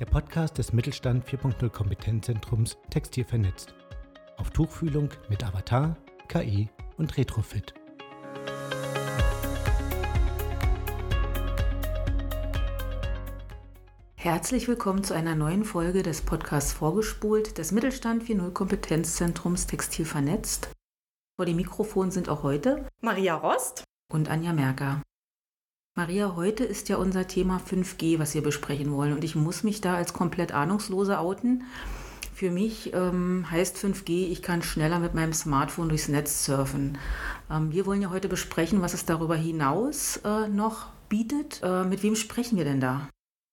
der Podcast des Mittelstand 4.0 Kompetenzzentrums Textil vernetzt. Auf Tuchfühlung mit Avatar, KI und Retrofit. Herzlich willkommen zu einer neuen Folge des Podcasts Vorgespult des Mittelstand 4.0 Kompetenzzentrums Textil vernetzt. Vor dem Mikrofon sind auch heute Maria Rost und Anja Merker. Maria, heute ist ja unser Thema 5G, was wir besprechen wollen. Und ich muss mich da als komplett Ahnungslose outen. Für mich ähm, heißt 5G, ich kann schneller mit meinem Smartphone durchs Netz surfen. Ähm, wir wollen ja heute besprechen, was es darüber hinaus äh, noch bietet. Äh, mit wem sprechen wir denn da?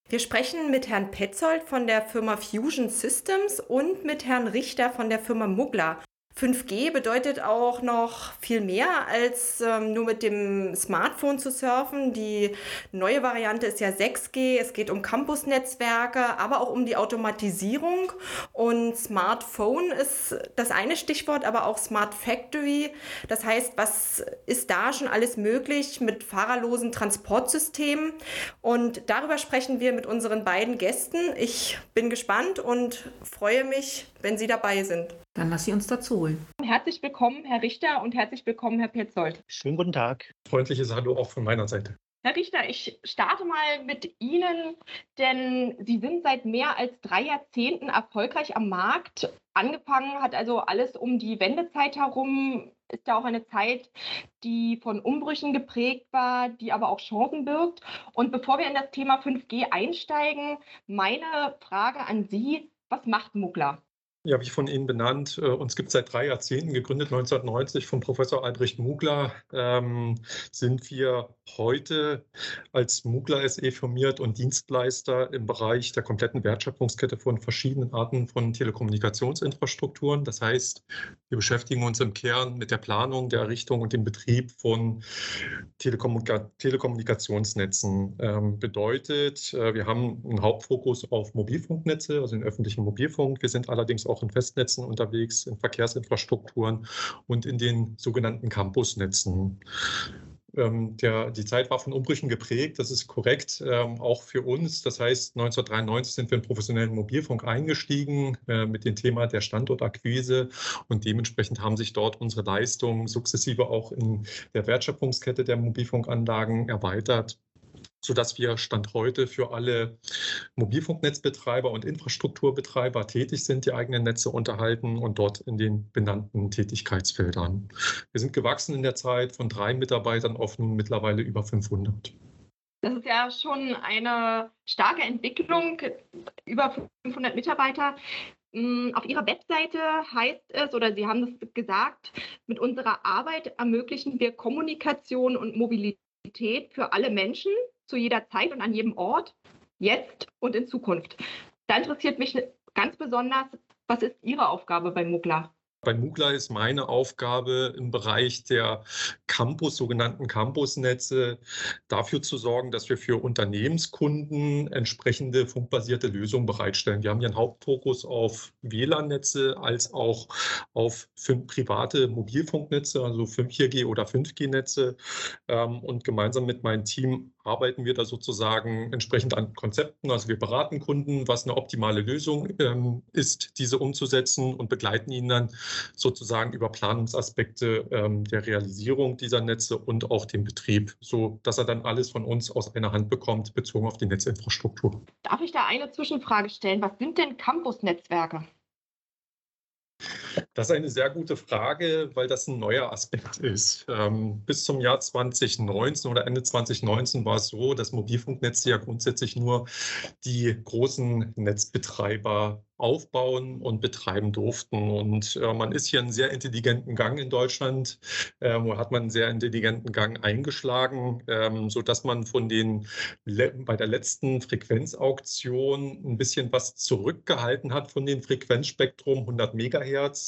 Wir sprechen mit Herrn Petzold von der Firma Fusion Systems und mit Herrn Richter von der Firma Mugler. 5G bedeutet auch noch viel mehr als ähm, nur mit dem Smartphone zu surfen. Die neue Variante ist ja 6G. Es geht um Campusnetzwerke, aber auch um die Automatisierung. Und Smartphone ist das eine Stichwort, aber auch Smart Factory. Das heißt, was ist da schon alles möglich mit fahrerlosen Transportsystemen? Und darüber sprechen wir mit unseren beiden Gästen. Ich bin gespannt und freue mich, wenn Sie dabei sind. Dann lass sie uns dazu holen. Herzlich willkommen, Herr Richter, und herzlich willkommen, Herr Petzold. Schönen guten Tag. Freundliches Hallo auch von meiner Seite. Herr Richter, ich starte mal mit Ihnen, denn Sie sind seit mehr als drei Jahrzehnten erfolgreich am Markt. Angefangen hat also alles um die Wendezeit herum, ist ja auch eine Zeit, die von Umbrüchen geprägt war, die aber auch Chancen birgt. Und bevor wir in das Thema 5G einsteigen, meine Frage an Sie, was macht Muggler? Ja, wie von Ihnen benannt, äh, uns gibt es seit drei Jahrzehnten, gegründet 1990 von Professor Albrecht Mugler, ähm, sind wir heute als Mugler SE formiert und Dienstleister im Bereich der kompletten Wertschöpfungskette von verschiedenen Arten von Telekommunikationsinfrastrukturen. Das heißt, wir beschäftigen uns im Kern mit der Planung, der Errichtung und dem Betrieb von Telekommunika Telekommunikationsnetzen. Ähm, bedeutet, äh, wir haben einen Hauptfokus auf Mobilfunknetze, also den öffentlichen Mobilfunk. Wir sind allerdings auch in Festnetzen unterwegs, in Verkehrsinfrastrukturen und in den sogenannten Campusnetzen. Ähm, der, die Zeit war von Umbrüchen geprägt, das ist korrekt, ähm, auch für uns. Das heißt, 1993 sind wir in professionellen Mobilfunk eingestiegen äh, mit dem Thema der Standortakquise und dementsprechend haben sich dort unsere Leistungen sukzessive auch in der Wertschöpfungskette der Mobilfunkanlagen erweitert sodass wir Stand heute für alle Mobilfunknetzbetreiber und Infrastrukturbetreiber tätig sind, die eigenen Netze unterhalten und dort in den benannten Tätigkeitsfeldern. Wir sind gewachsen in der Zeit von drei Mitarbeitern auf nun mittlerweile über 500. Das ist ja schon eine starke Entwicklung, über 500 Mitarbeiter. Hm, auf Ihrer Webseite heißt es, oder Sie haben es gesagt, mit unserer Arbeit ermöglichen wir Kommunikation und Mobilität für alle Menschen zu jeder Zeit und an jedem Ort, jetzt und in Zukunft. Da interessiert mich ganz besonders, was ist Ihre Aufgabe bei Mugler? Bei Mugler ist meine Aufgabe im Bereich der Campus, sogenannten Campusnetze, dafür zu sorgen, dass wir für Unternehmenskunden entsprechende funkbasierte Lösungen bereitstellen. Wir haben hier einen Hauptfokus auf WLAN-Netze als auch auf private Mobilfunknetze, also 4G oder 5G-Netze. Ähm, und gemeinsam mit meinem Team arbeiten wir da sozusagen entsprechend an Konzepten. Also wir beraten Kunden, was eine optimale Lösung ähm, ist, diese umzusetzen und begleiten ihnen dann sozusagen über Planungsaspekte ähm, der Realisierung dieser Netze und auch den Betrieb, so dass er dann alles von uns aus einer Hand bekommt, bezogen auf die Netzinfrastruktur. Darf ich da eine Zwischenfrage stellen? Was sind denn Campus-Netzwerke? Das ist eine sehr gute Frage, weil das ein neuer Aspekt ist. Ähm, bis zum Jahr 2019 oder Ende 2019 war es so, dass Mobilfunknetze ja grundsätzlich nur die großen Netzbetreiber aufbauen und betreiben durften. Und äh, man ist hier einen sehr intelligenten Gang in Deutschland, äh, hat man einen sehr intelligenten Gang eingeschlagen, ähm, sodass man von den bei der letzten Frequenzauktion ein bisschen was zurückgehalten hat von dem Frequenzspektrum 100 Megahertz,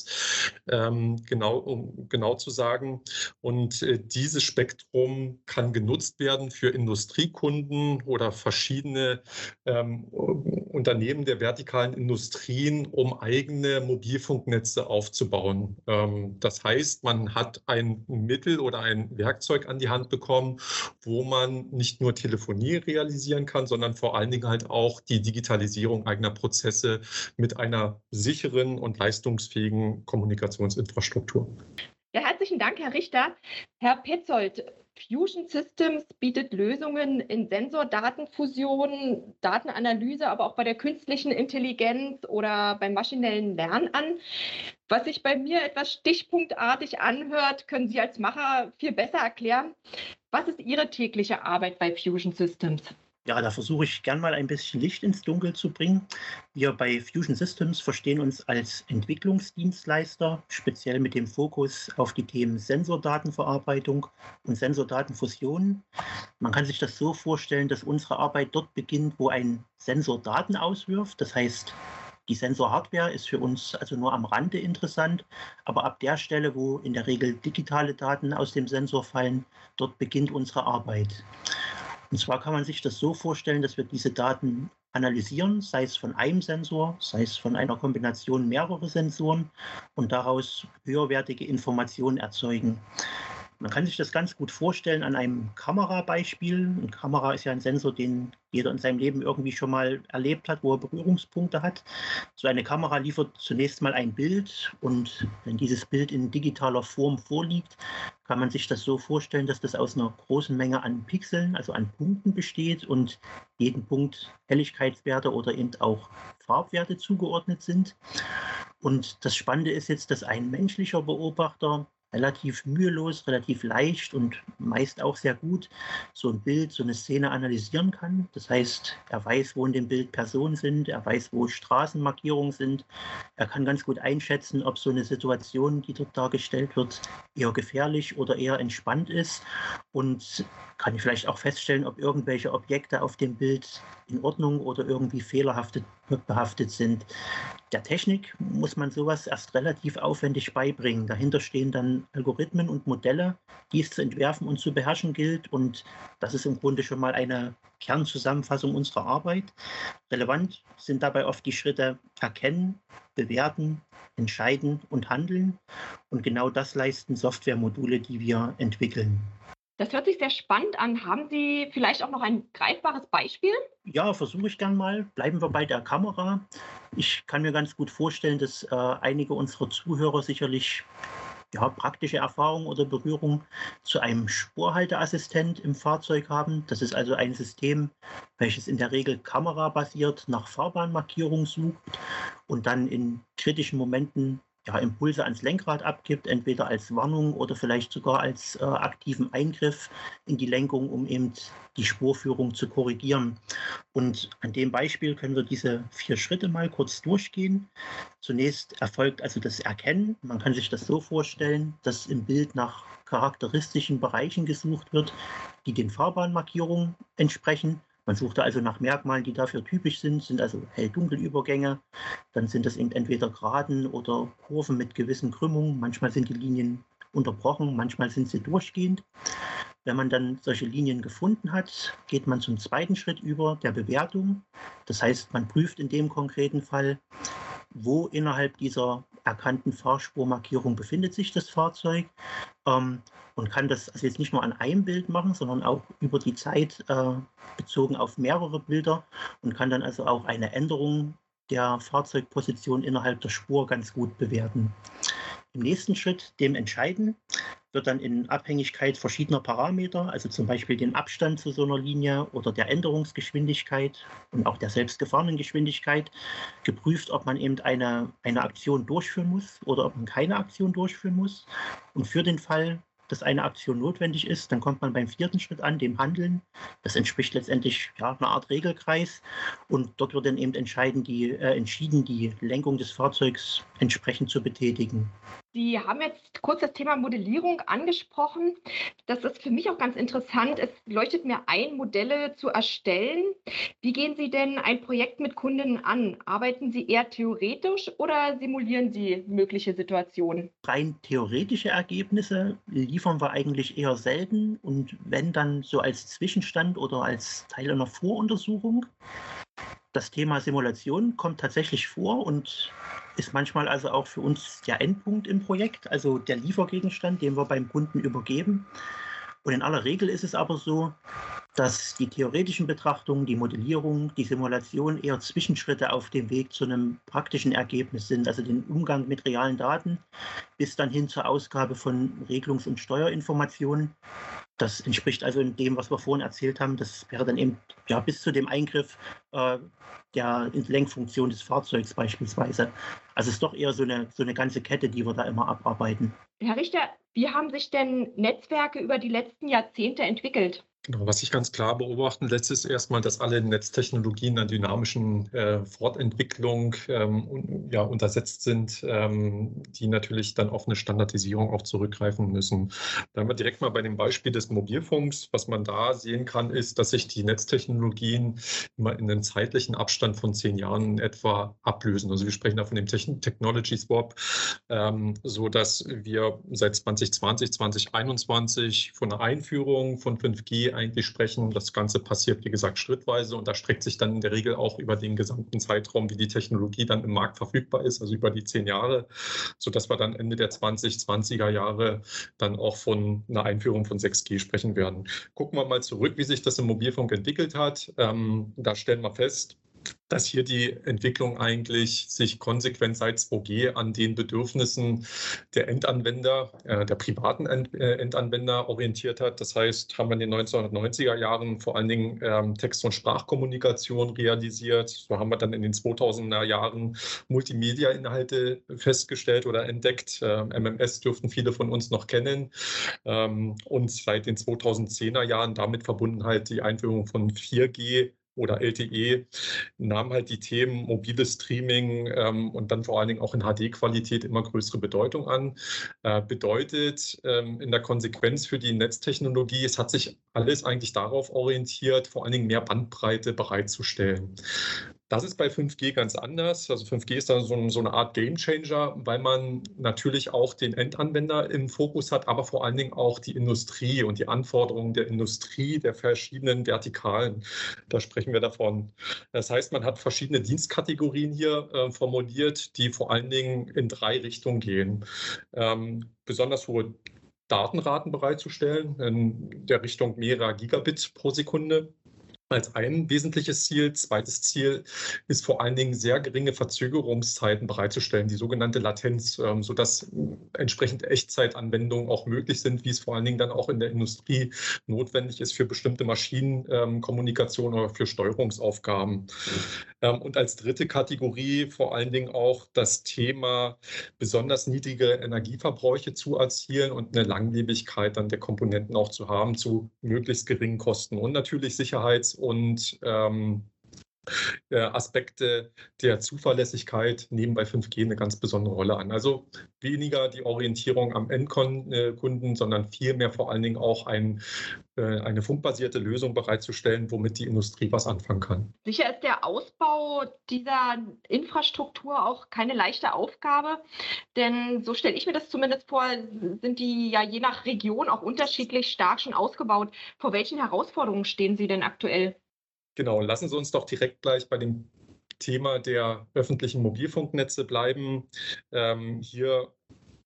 ähm, genau, um genau zu sagen. Und äh, dieses Spektrum kann genutzt werden für Industriekunden oder verschiedene ähm, Unternehmen der vertikalen Industrie Industrien, um eigene Mobilfunknetze aufzubauen. Ähm, das heißt, man hat ein Mittel oder ein Werkzeug an die Hand bekommen, wo man nicht nur Telefonie realisieren kann, sondern vor allen Dingen halt auch die Digitalisierung eigener Prozesse mit einer sicheren und leistungsfähigen Kommunikationsinfrastruktur. Ja, herzlichen Dank, Herr Richter. Herr Petzold, Fusion Systems bietet Lösungen in Sensordatenfusion, Datenanalyse, aber auch bei der künstlichen Intelligenz oder beim maschinellen Lernen an. Was sich bei mir etwas stichpunktartig anhört, können Sie als Macher viel besser erklären. Was ist Ihre tägliche Arbeit bei Fusion Systems? Ja, da versuche ich gern mal ein bisschen Licht ins Dunkel zu bringen. Wir bei Fusion Systems verstehen uns als Entwicklungsdienstleister, speziell mit dem Fokus auf die Themen Sensordatenverarbeitung und Sensordatenfusion. Man kann sich das so vorstellen, dass unsere Arbeit dort beginnt, wo ein Sensor Daten auswirft. Das heißt, die Sensorhardware ist für uns also nur am Rande interessant, aber ab der Stelle, wo in der Regel digitale Daten aus dem Sensor fallen, dort beginnt unsere Arbeit. Und zwar kann man sich das so vorstellen, dass wir diese Daten analysieren, sei es von einem Sensor, sei es von einer Kombination mehrerer Sensoren und daraus höherwertige Informationen erzeugen. Man kann sich das ganz gut vorstellen an einem Kamerabeispiel. Eine Kamera ist ja ein Sensor, den jeder in seinem Leben irgendwie schon mal erlebt hat, wo er Berührungspunkte hat. So eine Kamera liefert zunächst mal ein Bild und wenn dieses Bild in digitaler Form vorliegt, kann man sich das so vorstellen, dass das aus einer großen Menge an Pixeln, also an Punkten besteht und jeden Punkt Helligkeitswerte oder eben auch Farbwerte zugeordnet sind. Und das Spannende ist jetzt, dass ein menschlicher Beobachter relativ mühelos, relativ leicht und meist auch sehr gut so ein Bild, so eine Szene analysieren kann. Das heißt, er weiß, wo in dem Bild Personen sind, er weiß, wo Straßenmarkierungen sind. Er kann ganz gut einschätzen, ob so eine Situation, die dort dargestellt wird, eher gefährlich oder eher entspannt ist und kann vielleicht auch feststellen, ob irgendwelche Objekte auf dem Bild in Ordnung oder irgendwie fehlerhaft behaftet sind. Der Technik muss man sowas erst relativ aufwendig beibringen. Dahinter stehen dann Algorithmen und Modelle, die es zu entwerfen und zu beherrschen gilt. Und das ist im Grunde schon mal eine Kernzusammenfassung unserer Arbeit. Relevant sind dabei oft die Schritte erkennen, bewerten, entscheiden und handeln. Und genau das leisten Softwaremodule, die wir entwickeln. Das hört sich sehr spannend an. Haben Sie vielleicht auch noch ein greifbares Beispiel? Ja, versuche ich gern mal. Bleiben wir bei der Kamera. Ich kann mir ganz gut vorstellen, dass äh, einige unserer Zuhörer sicherlich ja, praktische Erfahrung oder Berührung zu einem Spurhalteassistent im Fahrzeug haben. Das ist also ein System, welches in der Regel kamerabasiert nach Fahrbahnmarkierung sucht und dann in kritischen Momenten ja, Impulse ans Lenkrad abgibt, entweder als Warnung oder vielleicht sogar als äh, aktiven Eingriff in die Lenkung, um eben die Spurführung zu korrigieren. Und an dem Beispiel können wir diese vier Schritte mal kurz durchgehen. Zunächst erfolgt also das Erkennen. Man kann sich das so vorstellen, dass im Bild nach charakteristischen Bereichen gesucht wird, die den Fahrbahnmarkierungen entsprechen. Man sucht also nach Merkmalen, die dafür typisch sind, sind also hell-dunkel-Übergänge. Dann sind das entweder Geraden oder Kurven mit gewissen Krümmungen. Manchmal sind die Linien unterbrochen, manchmal sind sie durchgehend. Wenn man dann solche Linien gefunden hat, geht man zum zweiten Schritt über, der Bewertung. Das heißt, man prüft in dem konkreten Fall, wo innerhalb dieser erkannten Fahrspurmarkierung befindet sich das Fahrzeug ähm, und kann das also jetzt nicht nur an einem Bild machen, sondern auch über die Zeit äh, bezogen auf mehrere Bilder und kann dann also auch eine Änderung der Fahrzeugposition innerhalb der Spur ganz gut bewerten. Im nächsten Schritt dem entscheiden, wird dann in Abhängigkeit verschiedener Parameter, also zum Beispiel den Abstand zu so einer Linie oder der Änderungsgeschwindigkeit und auch der selbstgefahrenen Geschwindigkeit, geprüft, ob man eben eine, eine Aktion durchführen muss oder ob man keine Aktion durchführen muss. Und für den Fall, dass eine Aktion notwendig ist, dann kommt man beim vierten Schritt an, dem Handeln. Das entspricht letztendlich ja, einer Art Regelkreis. Und dort wird dann eben entscheiden, die, äh, entschieden, die Lenkung des Fahrzeugs entsprechend zu betätigen. Sie haben jetzt kurz das Thema Modellierung angesprochen. Das ist für mich auch ganz interessant. Es leuchtet mir ein, Modelle zu erstellen. Wie gehen Sie denn ein Projekt mit Kunden an? Arbeiten Sie eher theoretisch oder simulieren Sie mögliche Situationen? Rein theoretische Ergebnisse liefern wir eigentlich eher selten und wenn dann so als Zwischenstand oder als Teil einer Voruntersuchung. Das Thema Simulation kommt tatsächlich vor und ist manchmal also auch für uns der Endpunkt im Projekt, also der Liefergegenstand, den wir beim Kunden übergeben. Und in aller Regel ist es aber so, dass die theoretischen Betrachtungen, die Modellierung, die Simulation eher Zwischenschritte auf dem Weg zu einem praktischen Ergebnis sind, also den Umgang mit realen Daten bis dann hin zur Ausgabe von Regelungs- und Steuerinformationen. Das entspricht also dem, was wir vorhin erzählt haben. Das wäre dann eben ja, bis zu dem Eingriff äh, der Lenkfunktion des Fahrzeugs beispielsweise. Also es ist doch eher so eine, so eine ganze Kette, die wir da immer abarbeiten. Herr Richter, wie haben sich denn Netzwerke über die letzten Jahrzehnte entwickelt? Genau, was sich ganz klar beobachten lässt, ist erstmal, dass alle Netztechnologien einer dynamischen äh, Fortentwicklung ähm, ja, untersetzt sind, ähm, die natürlich dann auf eine Standardisierung auch zurückgreifen müssen. Bleiben wir direkt mal bei dem Beispiel des Mobilfunks. Was man da sehen kann, ist, dass sich die Netztechnologien immer in einem zeitlichen Abstand von zehn Jahren etwa ablösen. Also wir sprechen da von dem Technology Swap, ähm, so dass wir seit 2020, 2021 von einer Einführung von 5G eigentlich sprechen. Das Ganze passiert, wie gesagt, schrittweise und da streckt sich dann in der Regel auch über den gesamten Zeitraum, wie die Technologie dann im Markt verfügbar ist, also über die zehn Jahre, sodass wir dann Ende der 2020er Jahre dann auch von einer Einführung von 6G sprechen werden. Gucken wir mal zurück, wie sich das im Mobilfunk entwickelt hat. Ähm, da stellen wir fest, dass hier die Entwicklung eigentlich sich konsequent seit 2G an den Bedürfnissen der Endanwender, äh, der privaten End, äh, Endanwender orientiert hat. Das heißt, haben wir in den 1990er Jahren vor allen Dingen ähm, Text- und Sprachkommunikation realisiert. So haben wir dann in den 2000er Jahren Multimedia-Inhalte festgestellt oder entdeckt. Ähm, MMS dürften viele von uns noch kennen. Ähm, und seit den 2010er Jahren damit verbunden halt die Einführung von 4G oder LTE nahmen halt die Themen mobiles Streaming ähm, und dann vor allen Dingen auch in HD-Qualität immer größere Bedeutung an. Äh, bedeutet ähm, in der Konsequenz für die Netztechnologie, es hat sich alles eigentlich darauf orientiert, vor allen Dingen mehr Bandbreite bereitzustellen. Das ist bei 5G ganz anders. Also 5G ist da so, so, eine Art Gamechanger, weil man natürlich auch den Endanwender im Fokus hat, aber vor allen Dingen auch die Industrie und die Anforderungen der Industrie, der verschiedenen Vertikalen. Da sprechen wir davon. Das heißt, man hat verschiedene Dienstkategorien hier äh, formuliert, die vor allen Dingen in drei Richtungen gehen. Ähm, besonders hohe Datenraten bereitzustellen, in der Richtung mehrerer Gigabit pro Sekunde als ein wesentliches Ziel. Zweites Ziel ist vor allen Dingen sehr geringe Verzögerungszeiten bereitzustellen, die sogenannte Latenz, ähm, sodass entsprechend Echtzeitanwendungen auch möglich sind, wie es vor allen Dingen dann auch in der Industrie notwendig ist für bestimmte Maschinenkommunikation oder für Steuerungsaufgaben. Ähm, und als dritte Kategorie vor allen Dingen auch das Thema besonders niedrige Energieverbräuche zu erzielen und eine Langlebigkeit dann der Komponenten auch zu haben zu möglichst geringen Kosten und natürlich Sicherheits- und ähm, äh, Aspekte der Zuverlässigkeit nehmen bei 5G eine ganz besondere Rolle an. Also weniger die Orientierung am Endkunden, sondern vielmehr vor allen Dingen auch ein, äh, eine funkbasierte Lösung bereitzustellen, womit die Industrie was anfangen kann. Sicher ist der Ausbau dieser Infrastruktur auch keine leichte Aufgabe, denn so stelle ich mir das zumindest vor, sind die ja je nach Region auch unterschiedlich stark schon ausgebaut. Vor welchen Herausforderungen stehen Sie denn aktuell? Genau, lassen Sie uns doch direkt gleich bei dem Thema der öffentlichen Mobilfunknetze bleiben. Ähm, hier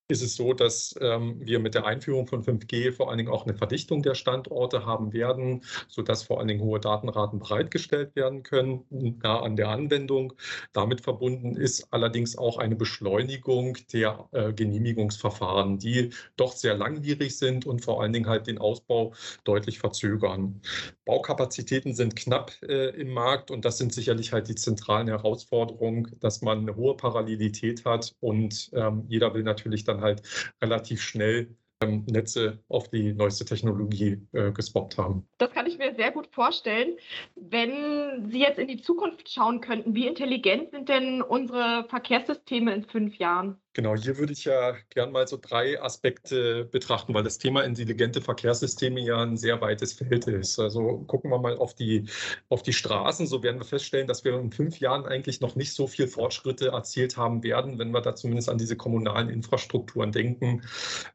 ist es so, dass ähm, wir mit der Einführung von 5G vor allen Dingen auch eine Verdichtung der Standorte haben werden, sodass vor allen Dingen hohe Datenraten bereitgestellt werden können, nah an der Anwendung. Damit verbunden ist allerdings auch eine Beschleunigung der äh, Genehmigungsverfahren, die doch sehr langwierig sind und vor allen Dingen halt den Ausbau deutlich verzögern. Baukapazitäten sind knapp äh, im Markt und das sind sicherlich halt die zentralen Herausforderungen, dass man eine hohe Parallelität hat und ähm, jeder will natürlich dann halt relativ schnell ähm, Netze auf die neueste Technologie äh, gespottet haben. Das kann ich mir sehr gut vorstellen. Wenn Sie jetzt in die Zukunft schauen könnten, wie intelligent sind denn unsere Verkehrssysteme in fünf Jahren? Genau, hier würde ich ja gern mal so drei Aspekte betrachten, weil das Thema intelligente Verkehrssysteme ja ein sehr weites Feld ist. Also gucken wir mal auf die, auf die Straßen. So werden wir feststellen, dass wir in fünf Jahren eigentlich noch nicht so viel Fortschritte erzielt haben werden, wenn wir da zumindest an diese kommunalen Infrastrukturen denken.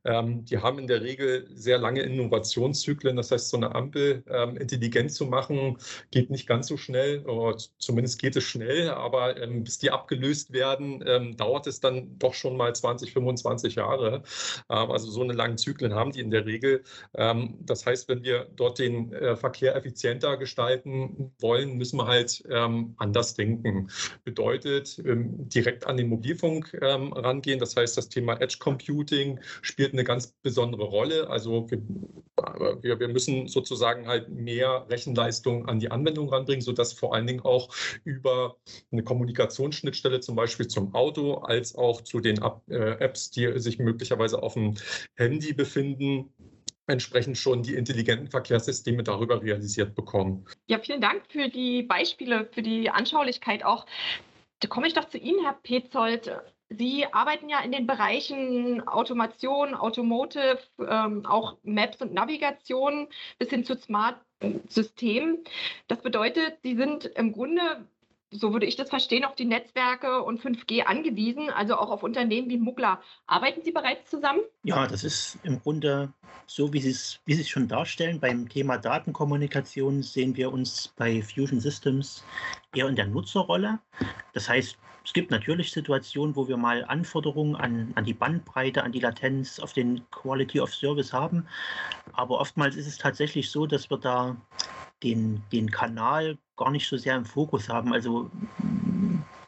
Ähm, die haben in der Regel sehr lange Innovationszyklen. Das heißt, so eine Ampel ähm, intelligent zu machen, geht nicht ganz so schnell. Oder zumindest geht es schnell, aber ähm, bis die abgelöst werden, ähm, dauert es dann doch schon schon mal 20, 25 Jahre. Ähm, also so eine langen Zyklen haben die in der Regel. Ähm, das heißt, wenn wir dort den äh, Verkehr effizienter gestalten wollen, müssen wir halt ähm, anders denken. Bedeutet, direkt an den Mobilfunk rangehen. Das heißt, das Thema Edge Computing spielt eine ganz besondere Rolle. Also wir, wir müssen sozusagen halt mehr Rechenleistung an die Anwendung ranbringen, sodass vor allen Dingen auch über eine Kommunikationsschnittstelle zum Beispiel zum Auto als auch zu den äh, Apps, die sich möglicherweise auf dem Handy befinden, entsprechend schon die intelligenten Verkehrssysteme darüber realisiert bekommen. Ja, vielen Dank für die Beispiele, für die Anschaulichkeit auch. Da komme ich doch zu Ihnen, Herr Petzold. Sie arbeiten ja in den Bereichen Automation, Automotive, ähm, auch Maps und Navigation bis hin zu Smart Systemen. Das bedeutet, Sie sind im Grunde so würde ich das verstehen, auf die Netzwerke und 5G angewiesen, also auch auf Unternehmen wie Muggler. Arbeiten Sie bereits zusammen? Ja, das ist im Grunde so, wie Sie es, wie Sie es schon darstellen. Beim Thema Datenkommunikation sehen wir uns bei Fusion Systems eher in der Nutzerrolle. Das heißt, es gibt natürlich Situationen, wo wir mal Anforderungen an, an die Bandbreite, an die Latenz, auf den Quality of Service haben. Aber oftmals ist es tatsächlich so, dass wir da den, den Kanal gar nicht so sehr im Fokus haben. Also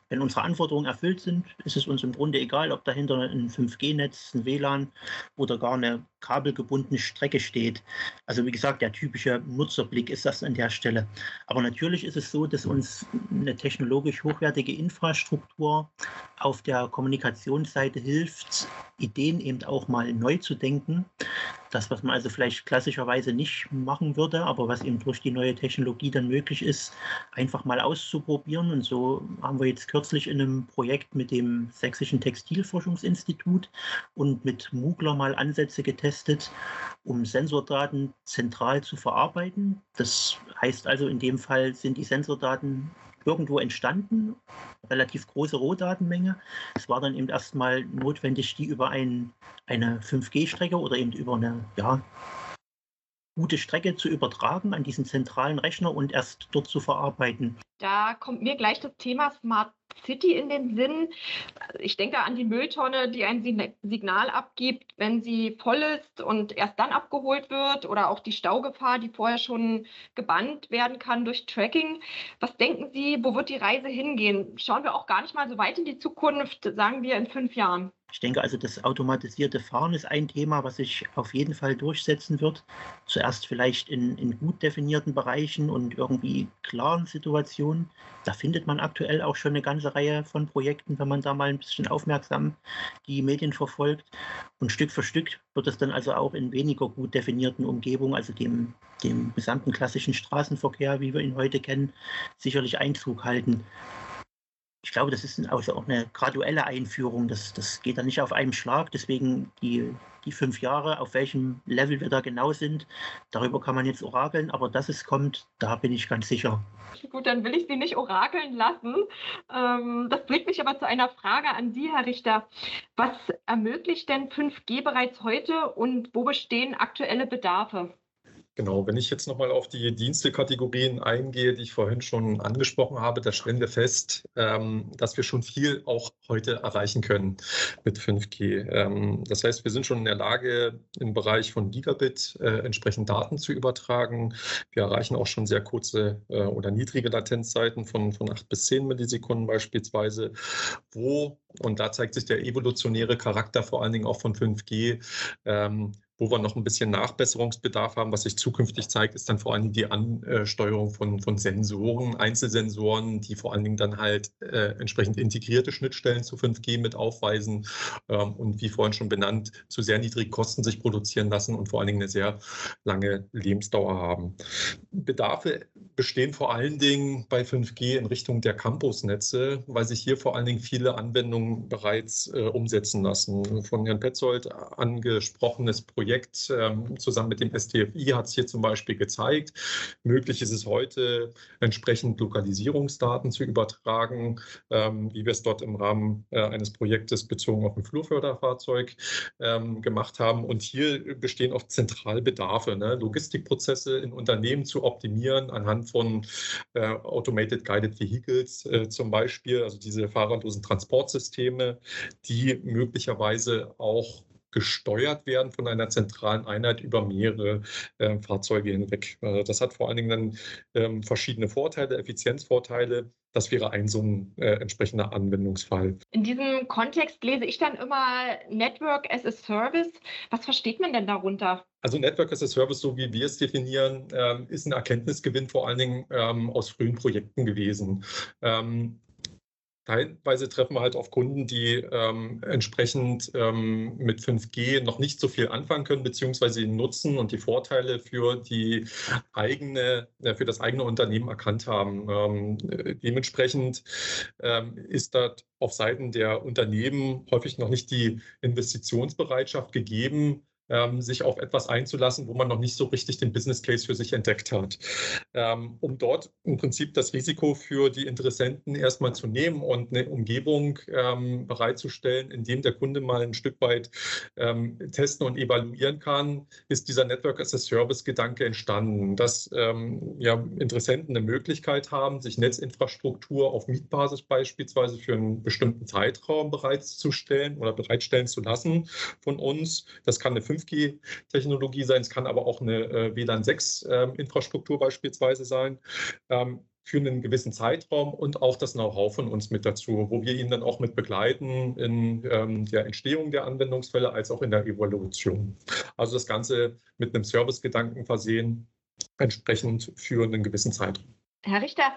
wenn unsere Anforderungen erfüllt sind, ist es uns im Grunde egal, ob dahinter ein 5G-Netz, ein WLAN oder gar eine kabelgebundene Strecke steht. Also wie gesagt, der typische Nutzerblick ist das an der Stelle. Aber natürlich ist es so, dass uns eine technologisch hochwertige Infrastruktur auf der Kommunikationsseite hilft, Ideen eben auch mal neu zu denken. Das, was man also vielleicht klassischerweise nicht machen würde, aber was eben durch die neue Technologie dann möglich ist, einfach mal auszuprobieren. Und so haben wir jetzt kürzlich in einem Projekt mit dem Sächsischen Textilforschungsinstitut und mit Mugler mal Ansätze getestet, um Sensordaten zentral zu verarbeiten. Das heißt also, in dem Fall sind die Sensordaten irgendwo entstanden, relativ große Rohdatenmenge. Es war dann eben erstmal notwendig, die über ein, eine 5G-Strecke oder eben über eine ja, gute Strecke zu übertragen an diesen zentralen Rechner und erst dort zu verarbeiten. Da kommt mir gleich das Thema Smart City in den Sinn. Ich denke an die Mülltonne, die ein Signal abgibt, wenn sie voll ist und erst dann abgeholt wird oder auch die Staugefahr, die vorher schon gebannt werden kann durch Tracking. Was denken Sie, wo wird die Reise hingehen? Schauen wir auch gar nicht mal so weit in die Zukunft, sagen wir in fünf Jahren. Ich denke also, das automatisierte Fahren ist ein Thema, was sich auf jeden Fall durchsetzen wird. Zuerst vielleicht in, in gut definierten Bereichen und irgendwie klaren Situationen. Da findet man aktuell auch schon eine ganze Reihe von Projekten, wenn man da mal ein bisschen aufmerksam die Medien verfolgt. Und Stück für Stück wird es dann also auch in weniger gut definierten Umgebungen, also dem, dem gesamten klassischen Straßenverkehr, wie wir ihn heute kennen, sicherlich Einzug halten ich glaube, das ist also auch eine graduelle Einführung. Das, das geht dann nicht auf einem Schlag. Deswegen die, die fünf Jahre, auf welchem Level wir da genau sind, darüber kann man jetzt orakeln. Aber dass es kommt, da bin ich ganz sicher. Gut, dann will ich Sie nicht orakeln lassen. Ähm, das bringt mich aber zu einer Frage an Sie, Herr Richter. Was ermöglicht denn 5G bereits heute und wo bestehen aktuelle Bedarfe? Genau, wenn ich jetzt nochmal auf die Dienstekategorien eingehe, die ich vorhin schon angesprochen habe, da stellen wir fest, ähm, dass wir schon viel auch heute erreichen können mit 5G. Ähm, das heißt, wir sind schon in der Lage, im Bereich von Gigabit äh, entsprechend Daten zu übertragen. Wir erreichen auch schon sehr kurze äh, oder niedrige Latenzzeiten von, von 8 bis 10 Millisekunden beispielsweise, wo, und da zeigt sich der evolutionäre Charakter vor allen Dingen auch von 5G, ähm, wo wir noch ein bisschen Nachbesserungsbedarf haben, was sich zukünftig zeigt, ist dann vor allem die Ansteuerung von, von Sensoren, Einzelsensoren, die vor allen Dingen dann halt äh, entsprechend integrierte Schnittstellen zu 5G mit aufweisen ähm, und wie vorhin schon benannt, zu sehr niedrigen Kosten sich produzieren lassen und vor allen Dingen eine sehr lange Lebensdauer haben. Bedarfe bestehen vor allen Dingen bei 5G in Richtung der Campusnetze, weil sich hier vor allen Dingen viele Anwendungen bereits äh, umsetzen lassen. Von Herrn Petzold angesprochenes Projekt Projekt ähm, zusammen mit dem STFI hat es hier zum Beispiel gezeigt. Möglich ist es heute, entsprechend Lokalisierungsdaten zu übertragen, ähm, wie wir es dort im Rahmen äh, eines Projektes bezogen auf ein Flurförderfahrzeug ähm, gemacht haben. Und hier bestehen oft Zentralbedarfe, ne? Logistikprozesse in Unternehmen zu optimieren anhand von äh, Automated Guided Vehicles äh, zum Beispiel, also diese fahrerlosen Transportsysteme, die möglicherweise auch gesteuert werden von einer zentralen Einheit über mehrere äh, Fahrzeuge hinweg. Äh, das hat vor allen Dingen dann ähm, verschiedene Vorteile, Effizienzvorteile. Das wäre ein so ein äh, entsprechender Anwendungsfall. In diesem Kontext lese ich dann immer Network as a Service. Was versteht man denn darunter? Also Network as a Service, so wie wir es definieren, ähm, ist ein Erkenntnisgewinn vor allen Dingen ähm, aus frühen Projekten gewesen. Ähm, Teilweise treffen wir halt auf Kunden, die ähm, entsprechend ähm, mit 5G noch nicht so viel anfangen können, beziehungsweise den Nutzen und die Vorteile für die eigene, äh, für das eigene Unternehmen erkannt haben. Ähm, dementsprechend ähm, ist dort auf Seiten der Unternehmen häufig noch nicht die Investitionsbereitschaft gegeben, ähm, sich auf etwas einzulassen, wo man noch nicht so richtig den Business Case für sich entdeckt hat. Ähm, um dort im Prinzip das Risiko für die Interessenten erstmal zu nehmen und eine Umgebung ähm, bereitzustellen, in dem der Kunde mal ein Stück weit ähm, testen und evaluieren kann, ist dieser Network as a Service Gedanke entstanden, dass ähm, ja, Interessenten eine Möglichkeit haben, sich Netzinfrastruktur auf Mietbasis beispielsweise für einen bestimmten Zeitraum bereitzustellen oder bereitstellen zu lassen von uns. Das kann eine 5G-Technologie sein, es kann aber auch eine äh, WLAN 6-Infrastruktur ähm, beispielsweise sein ähm, für einen gewissen Zeitraum und auch das Know-how von uns mit dazu, wo wir ihn dann auch mit begleiten in ähm, der Entstehung der Anwendungsfälle als auch in der Evaluation. Also das Ganze mit einem Servicegedanken versehen, entsprechend für einen gewissen Zeitraum. Herr Richter,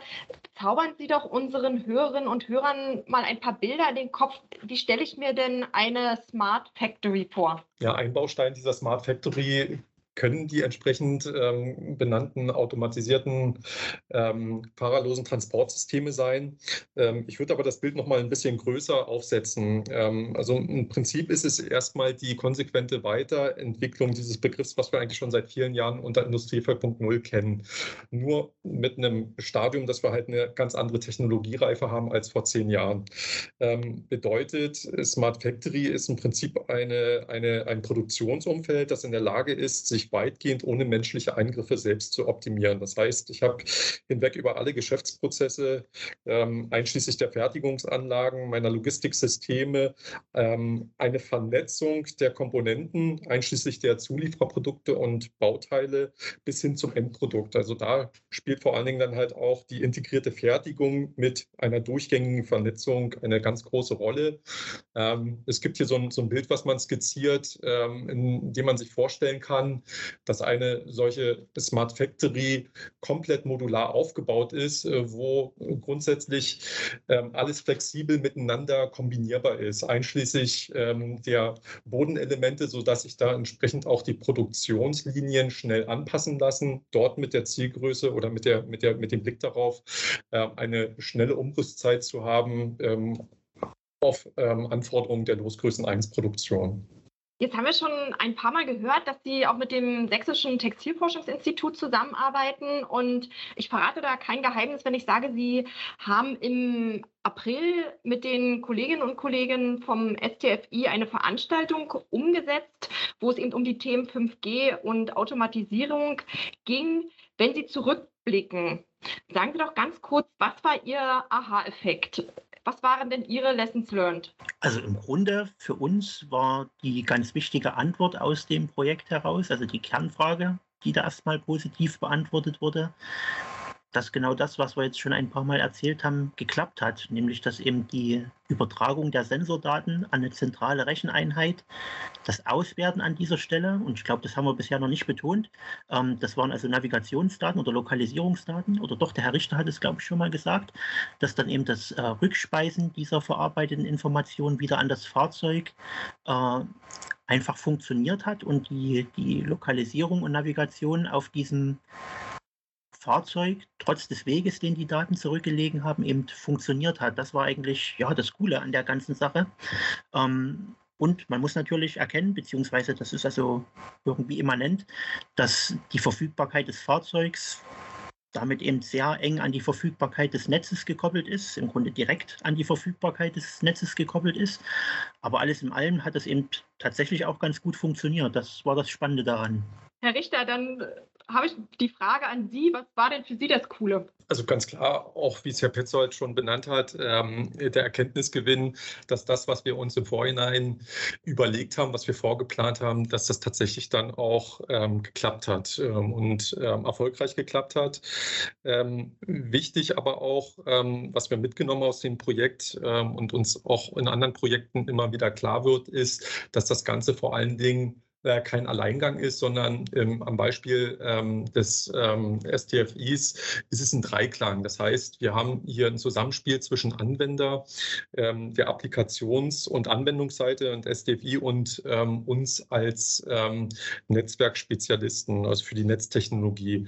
zaubern Sie doch unseren Hörerinnen und Hörern mal ein paar Bilder in den Kopf. Wie stelle ich mir denn eine Smart Factory vor? Ja, ein Baustein dieser Smart Factory können die entsprechend ähm, benannten automatisierten ähm, fahrerlosen Transportsysteme sein. Ähm, ich würde aber das Bild noch mal ein bisschen größer aufsetzen. Ähm, also im Prinzip ist es erstmal die konsequente Weiterentwicklung dieses Begriffs, was wir eigentlich schon seit vielen Jahren unter Industrie 4.0 kennen. Nur mit einem Stadium, dass wir halt eine ganz andere Technologiereife haben als vor zehn Jahren. Ähm, bedeutet, Smart Factory ist im Prinzip eine, eine, ein Produktionsumfeld, das in der Lage ist, sich weitgehend ohne menschliche Eingriffe selbst zu optimieren. Das heißt, ich habe hinweg über alle Geschäftsprozesse, ähm, einschließlich der Fertigungsanlagen, meiner Logistiksysteme, ähm, eine Vernetzung der Komponenten, einschließlich der Zulieferprodukte und Bauteile bis hin zum Endprodukt. Also da spielt vor allen Dingen dann halt auch die integrierte Fertigung mit einer durchgängigen Vernetzung eine ganz große Rolle. Ähm, es gibt hier so ein, so ein, Bild, was man skizziert, ähm, in dem man sich vorstellen kann, dass eine solche Smart Factory komplett modular aufgebaut ist, äh, wo grundsätzlich ähm, alles flexibel miteinander kombinierbar ist, einschließlich ähm, der Bodenelemente, sodass sich da entsprechend auch die Produktionslinien schnell anpassen lassen, dort mit der Zielgröße oder mit, der, mit, der, mit dem Blick darauf, ähm, eine schnelle Umrüstzeit zu haben auf Anforderungen der Losgrößen 1 Produktion. Jetzt haben wir schon ein paar Mal gehört, dass Sie auch mit dem Sächsischen Textilforschungsinstitut zusammenarbeiten. Und ich verrate da kein Geheimnis, wenn ich sage, Sie haben im April mit den Kolleginnen und Kollegen vom STFI eine Veranstaltung umgesetzt, wo es eben um die Themen 5G und Automatisierung ging. Wenn Sie zurückblicken, sagen Sie doch ganz kurz, was war Ihr Aha-Effekt? Was waren denn Ihre Lessons learned? Also im Grunde für uns war die ganz wichtige Antwort aus dem Projekt heraus, also die Kernfrage, die da erstmal positiv beantwortet wurde, dass genau das, was wir jetzt schon ein paar Mal erzählt haben, geklappt hat, nämlich dass eben die Übertragung der Sensordaten an eine zentrale Recheneinheit, das Auswerten an dieser Stelle, und ich glaube, das haben wir bisher noch nicht betont, ähm, das waren also Navigationsdaten oder Lokalisierungsdaten, oder doch, der Herr Richter hat es, glaube ich, schon mal gesagt, dass dann eben das äh, Rückspeisen dieser verarbeiteten Informationen wieder an das Fahrzeug äh, einfach funktioniert hat und die, die Lokalisierung und Navigation auf diesem Fahrzeug trotz des Weges, den die Daten zurückgelegen haben, eben funktioniert hat. Das war eigentlich ja das Coole an der ganzen Sache. Ähm, und man muss natürlich erkennen, beziehungsweise das ist also irgendwie immanent, dass die Verfügbarkeit des Fahrzeugs damit eben sehr eng an die Verfügbarkeit des Netzes gekoppelt ist, im Grunde direkt an die Verfügbarkeit des Netzes gekoppelt ist. Aber alles in allem hat es eben tatsächlich auch ganz gut funktioniert. Das war das Spannende daran. Herr Richter, dann habe ich die Frage an Sie, was war denn für Sie das Coole? Also ganz klar, auch wie es Herr Petzold schon benannt hat, ähm, der Erkenntnisgewinn, dass das, was wir uns im Vorhinein überlegt haben, was wir vorgeplant haben, dass das tatsächlich dann auch ähm, geklappt hat ähm, und ähm, erfolgreich geklappt hat. Ähm, wichtig aber auch, ähm, was wir mitgenommen aus dem Projekt und uns auch in anderen Projekten immer wieder klar wird, ist, dass das Ganze vor allen Dingen äh, kein Alleingang ist, sondern ähm, am Beispiel ähm, des ähm, STFIs ist es ein Dreiklang. Das heißt, wir haben hier ein Zusammenspiel zwischen Anwender, ähm, der Applikations- und Anwendungsseite und STFI und ähm, uns als ähm, Netzwerkspezialisten, also für die Netztechnologie.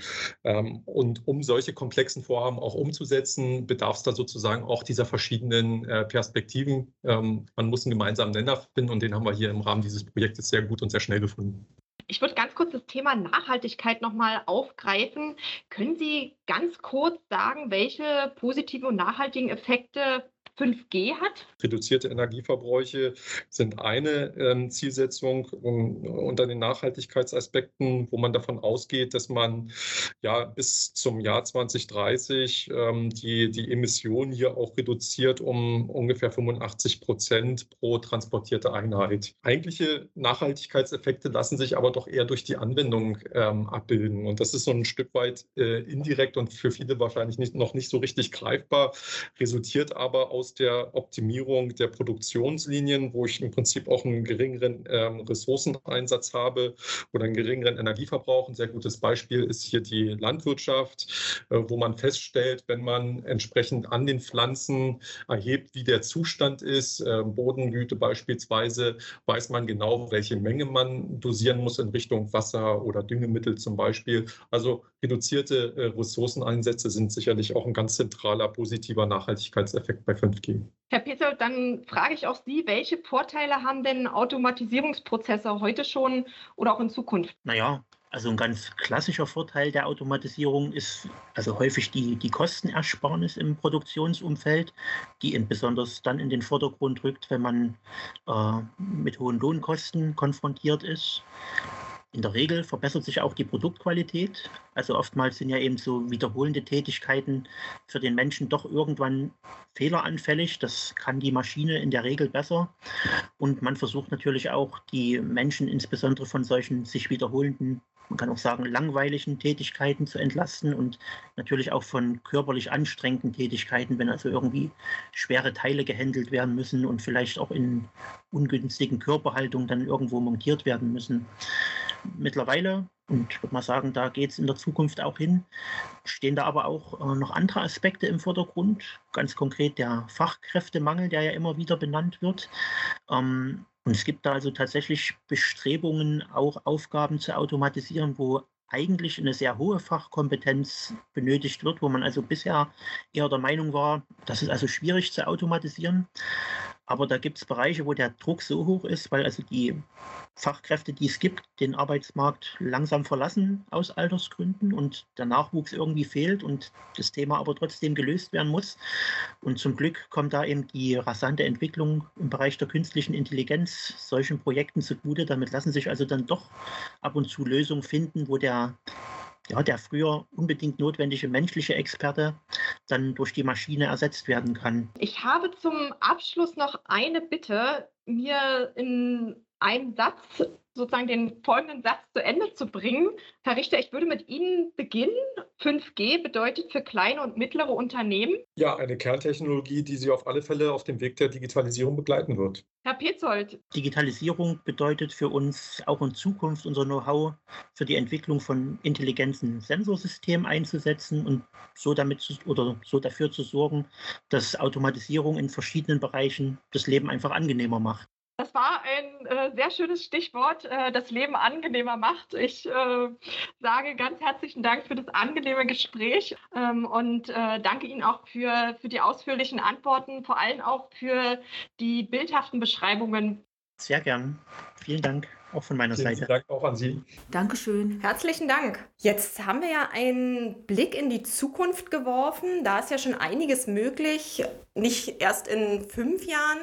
und um solche komplexen Vorhaben auch umzusetzen, bedarf es da sozusagen auch dieser verschiedenen äh, Perspektiven. man muss einen gemeinsamen Nenner finden und den haben wir hier im Rahmen dieses Projektes sehr gut und sehr schnell gefunden gefunden. Ich würde ganz kurz das Thema Nachhaltigkeit nochmal aufgreifen. Können Sie ganz kurz sagen, welche positiven und nachhaltigen Effekte 5G hat? Reduzierte Energieverbräuche sind eine ähm, Zielsetzung um, unter den Nachhaltigkeitsaspekten, wo man davon ausgeht, dass man ja bis zum Jahr 2030 ähm, die, die Emissionen hier auch reduziert um ungefähr 85 Prozent pro transportierte Einheit. Eigentliche Nachhaltigkeitseffekte lassen sich aber doch eher durch die Anwendung ähm, abbilden. Und das ist so ein Stück weit äh, indirekt und für viele wahrscheinlich nicht, noch nicht so richtig greifbar, resultiert aber aus aus der Optimierung der Produktionslinien, wo ich im Prinzip auch einen geringeren ähm, Ressourceneinsatz habe oder einen geringeren Energieverbrauch. Ein sehr gutes Beispiel ist hier die Landwirtschaft, äh, wo man feststellt, wenn man entsprechend an den Pflanzen erhebt, wie der Zustand ist, äh, Bodengüte beispielsweise, weiß man genau, welche Menge man dosieren muss in Richtung Wasser oder Düngemittel zum Beispiel. Also reduzierte äh, Ressourceneinsätze sind sicherlich auch ein ganz zentraler positiver Nachhaltigkeitseffekt bei 5 gehen. Herr Peter, dann frage ich auch Sie, welche Vorteile haben denn Automatisierungsprozesse heute schon oder auch in Zukunft? Naja, also ein ganz klassischer Vorteil der Automatisierung ist also häufig die, die Kostenersparnis im Produktionsumfeld, die besonders dann in den Vordergrund rückt, wenn man äh, mit hohen Lohnkosten konfrontiert ist. In der Regel verbessert sich auch die Produktqualität. Also oftmals sind ja eben so wiederholende Tätigkeiten für den Menschen doch irgendwann fehleranfällig. Das kann die Maschine in der Regel besser. Und man versucht natürlich auch die Menschen insbesondere von solchen sich wiederholenden man kann auch sagen, langweiligen Tätigkeiten zu entlasten und natürlich auch von körperlich anstrengenden Tätigkeiten, wenn also irgendwie schwere Teile gehandelt werden müssen und vielleicht auch in ungünstigen Körperhaltungen dann irgendwo montiert werden müssen mittlerweile, und ich würde mal sagen, da geht es in der Zukunft auch hin, stehen da aber auch äh, noch andere Aspekte im Vordergrund. Ganz konkret der Fachkräftemangel, der ja immer wieder benannt wird. Ähm, und es gibt da also tatsächlich Bestrebungen, auch Aufgaben zu automatisieren, wo eigentlich eine sehr hohe Fachkompetenz benötigt wird, wo man also bisher eher der Meinung war, das ist also schwierig zu automatisieren. Aber da gibt es Bereiche, wo der Druck so hoch ist, weil also die Fachkräfte, die es gibt, den Arbeitsmarkt langsam verlassen aus Altersgründen und der Nachwuchs irgendwie fehlt und das Thema aber trotzdem gelöst werden muss. Und zum Glück kommt da eben die rasante Entwicklung im Bereich der künstlichen Intelligenz solchen Projekten zugute. Damit lassen sich also dann doch ab und zu Lösungen finden, wo der ja, der früher unbedingt notwendige menschliche Experte dann durch die Maschine ersetzt werden kann. Ich habe zum Abschluss noch eine Bitte, mir in einem Satz sozusagen den folgenden Satz zu Ende zu bringen. Herr Richter, ich würde mit Ihnen beginnen. 5G bedeutet für kleine und mittlere Unternehmen? Ja, eine Kerntechnologie, die Sie auf alle Fälle auf dem Weg der Digitalisierung begleiten wird. Herr Petzold. Digitalisierung bedeutet für uns auch in Zukunft unser Know-how für die Entwicklung von intelligenten Sensorsystemen einzusetzen und so damit zu, oder so dafür zu sorgen, dass Automatisierung in verschiedenen Bereichen das Leben einfach angenehmer macht. Das war ein äh, sehr schönes Stichwort, äh, das Leben angenehmer macht. Ich äh, sage ganz herzlichen Dank für das angenehme Gespräch ähm, und äh, danke Ihnen auch für, für die ausführlichen Antworten, vor allem auch für die bildhaften Beschreibungen. Sehr gern. Vielen Dank auch von meiner Vielen Seite. Dank auch an Sie. Dankeschön. Herzlichen Dank. Jetzt haben wir ja einen Blick in die Zukunft geworfen. Da ist ja schon einiges möglich, nicht erst in fünf Jahren,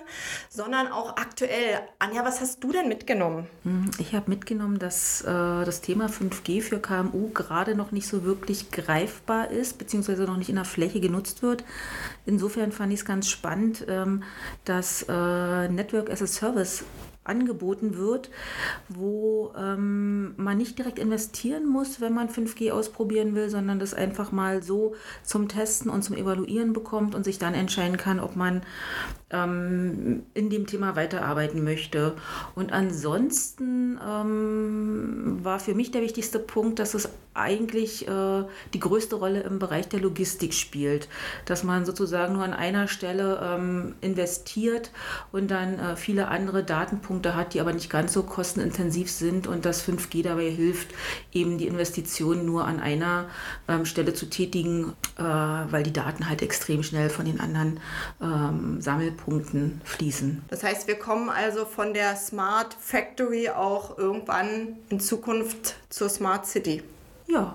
sondern auch aktuell. Anja, was hast du denn mitgenommen? Hm, Ich habe mitgenommen, dass äh, das Thema 5G für KMU gerade noch nicht so wirklich greifbar ist, beziehungsweise noch nicht in der Fläche genutzt wird. Insofern fand ich es ganz spannend, ähm, dass äh, Network as a Service angeboten wird, wo ähm, man nicht direkt investieren muss, wenn man 5G ausprobieren will, sondern das einfach mal so zum Testen und zum Evaluieren bekommt und sich dann entscheiden kann, ob man ähm, in dem Thema weiterarbeiten möchte. Und ansonsten ähm, war für mich der wichtigste Punkt, dass es eigentlich äh, die größte Rolle im Bereich der Logistik spielt, dass man sozusagen nur an einer Stelle ähm, investiert und dann äh, viele andere Datenpunkte hat, die aber nicht ganz so kostenintensiv sind und dass 5G dabei hilft, eben die Investitionen nur an einer ähm, Stelle zu tätigen, äh, weil die Daten halt extrem schnell von den anderen ähm, Sammelpunkten fließen. Das heißt, wir kommen also von der Smart Factory auch irgendwann in Zukunft zur Smart City. Ja,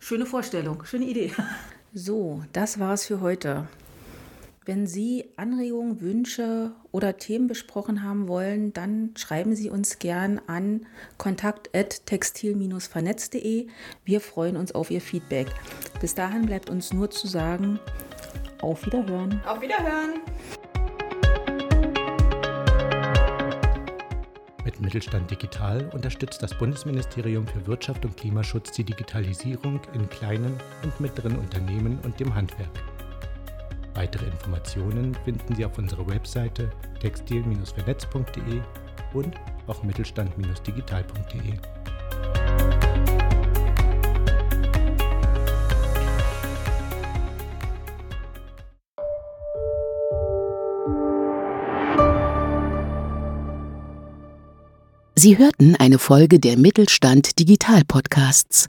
schöne Vorstellung, schöne Idee. So, das war's für heute. Wenn Sie Anregungen, Wünsche oder Themen besprochen haben wollen, dann schreiben Sie uns gern an kontakt@textil-vernetzt.de. Wir freuen uns auf Ihr Feedback. Bis dahin bleibt uns nur zu sagen, auf Wiederhören. Auf Wiederhören! Mit Mittelstand Digital unterstützt das Bundesministerium für Wirtschaft und Klimaschutz die Digitalisierung in kleinen und mittleren Unternehmen und dem Handwerk. Weitere Informationen finden Sie auf unserer Webseite textil-vernetz.de und auch mittelstand-digital.de. Sie hörten eine Folge der Mittelstand Digital Podcasts.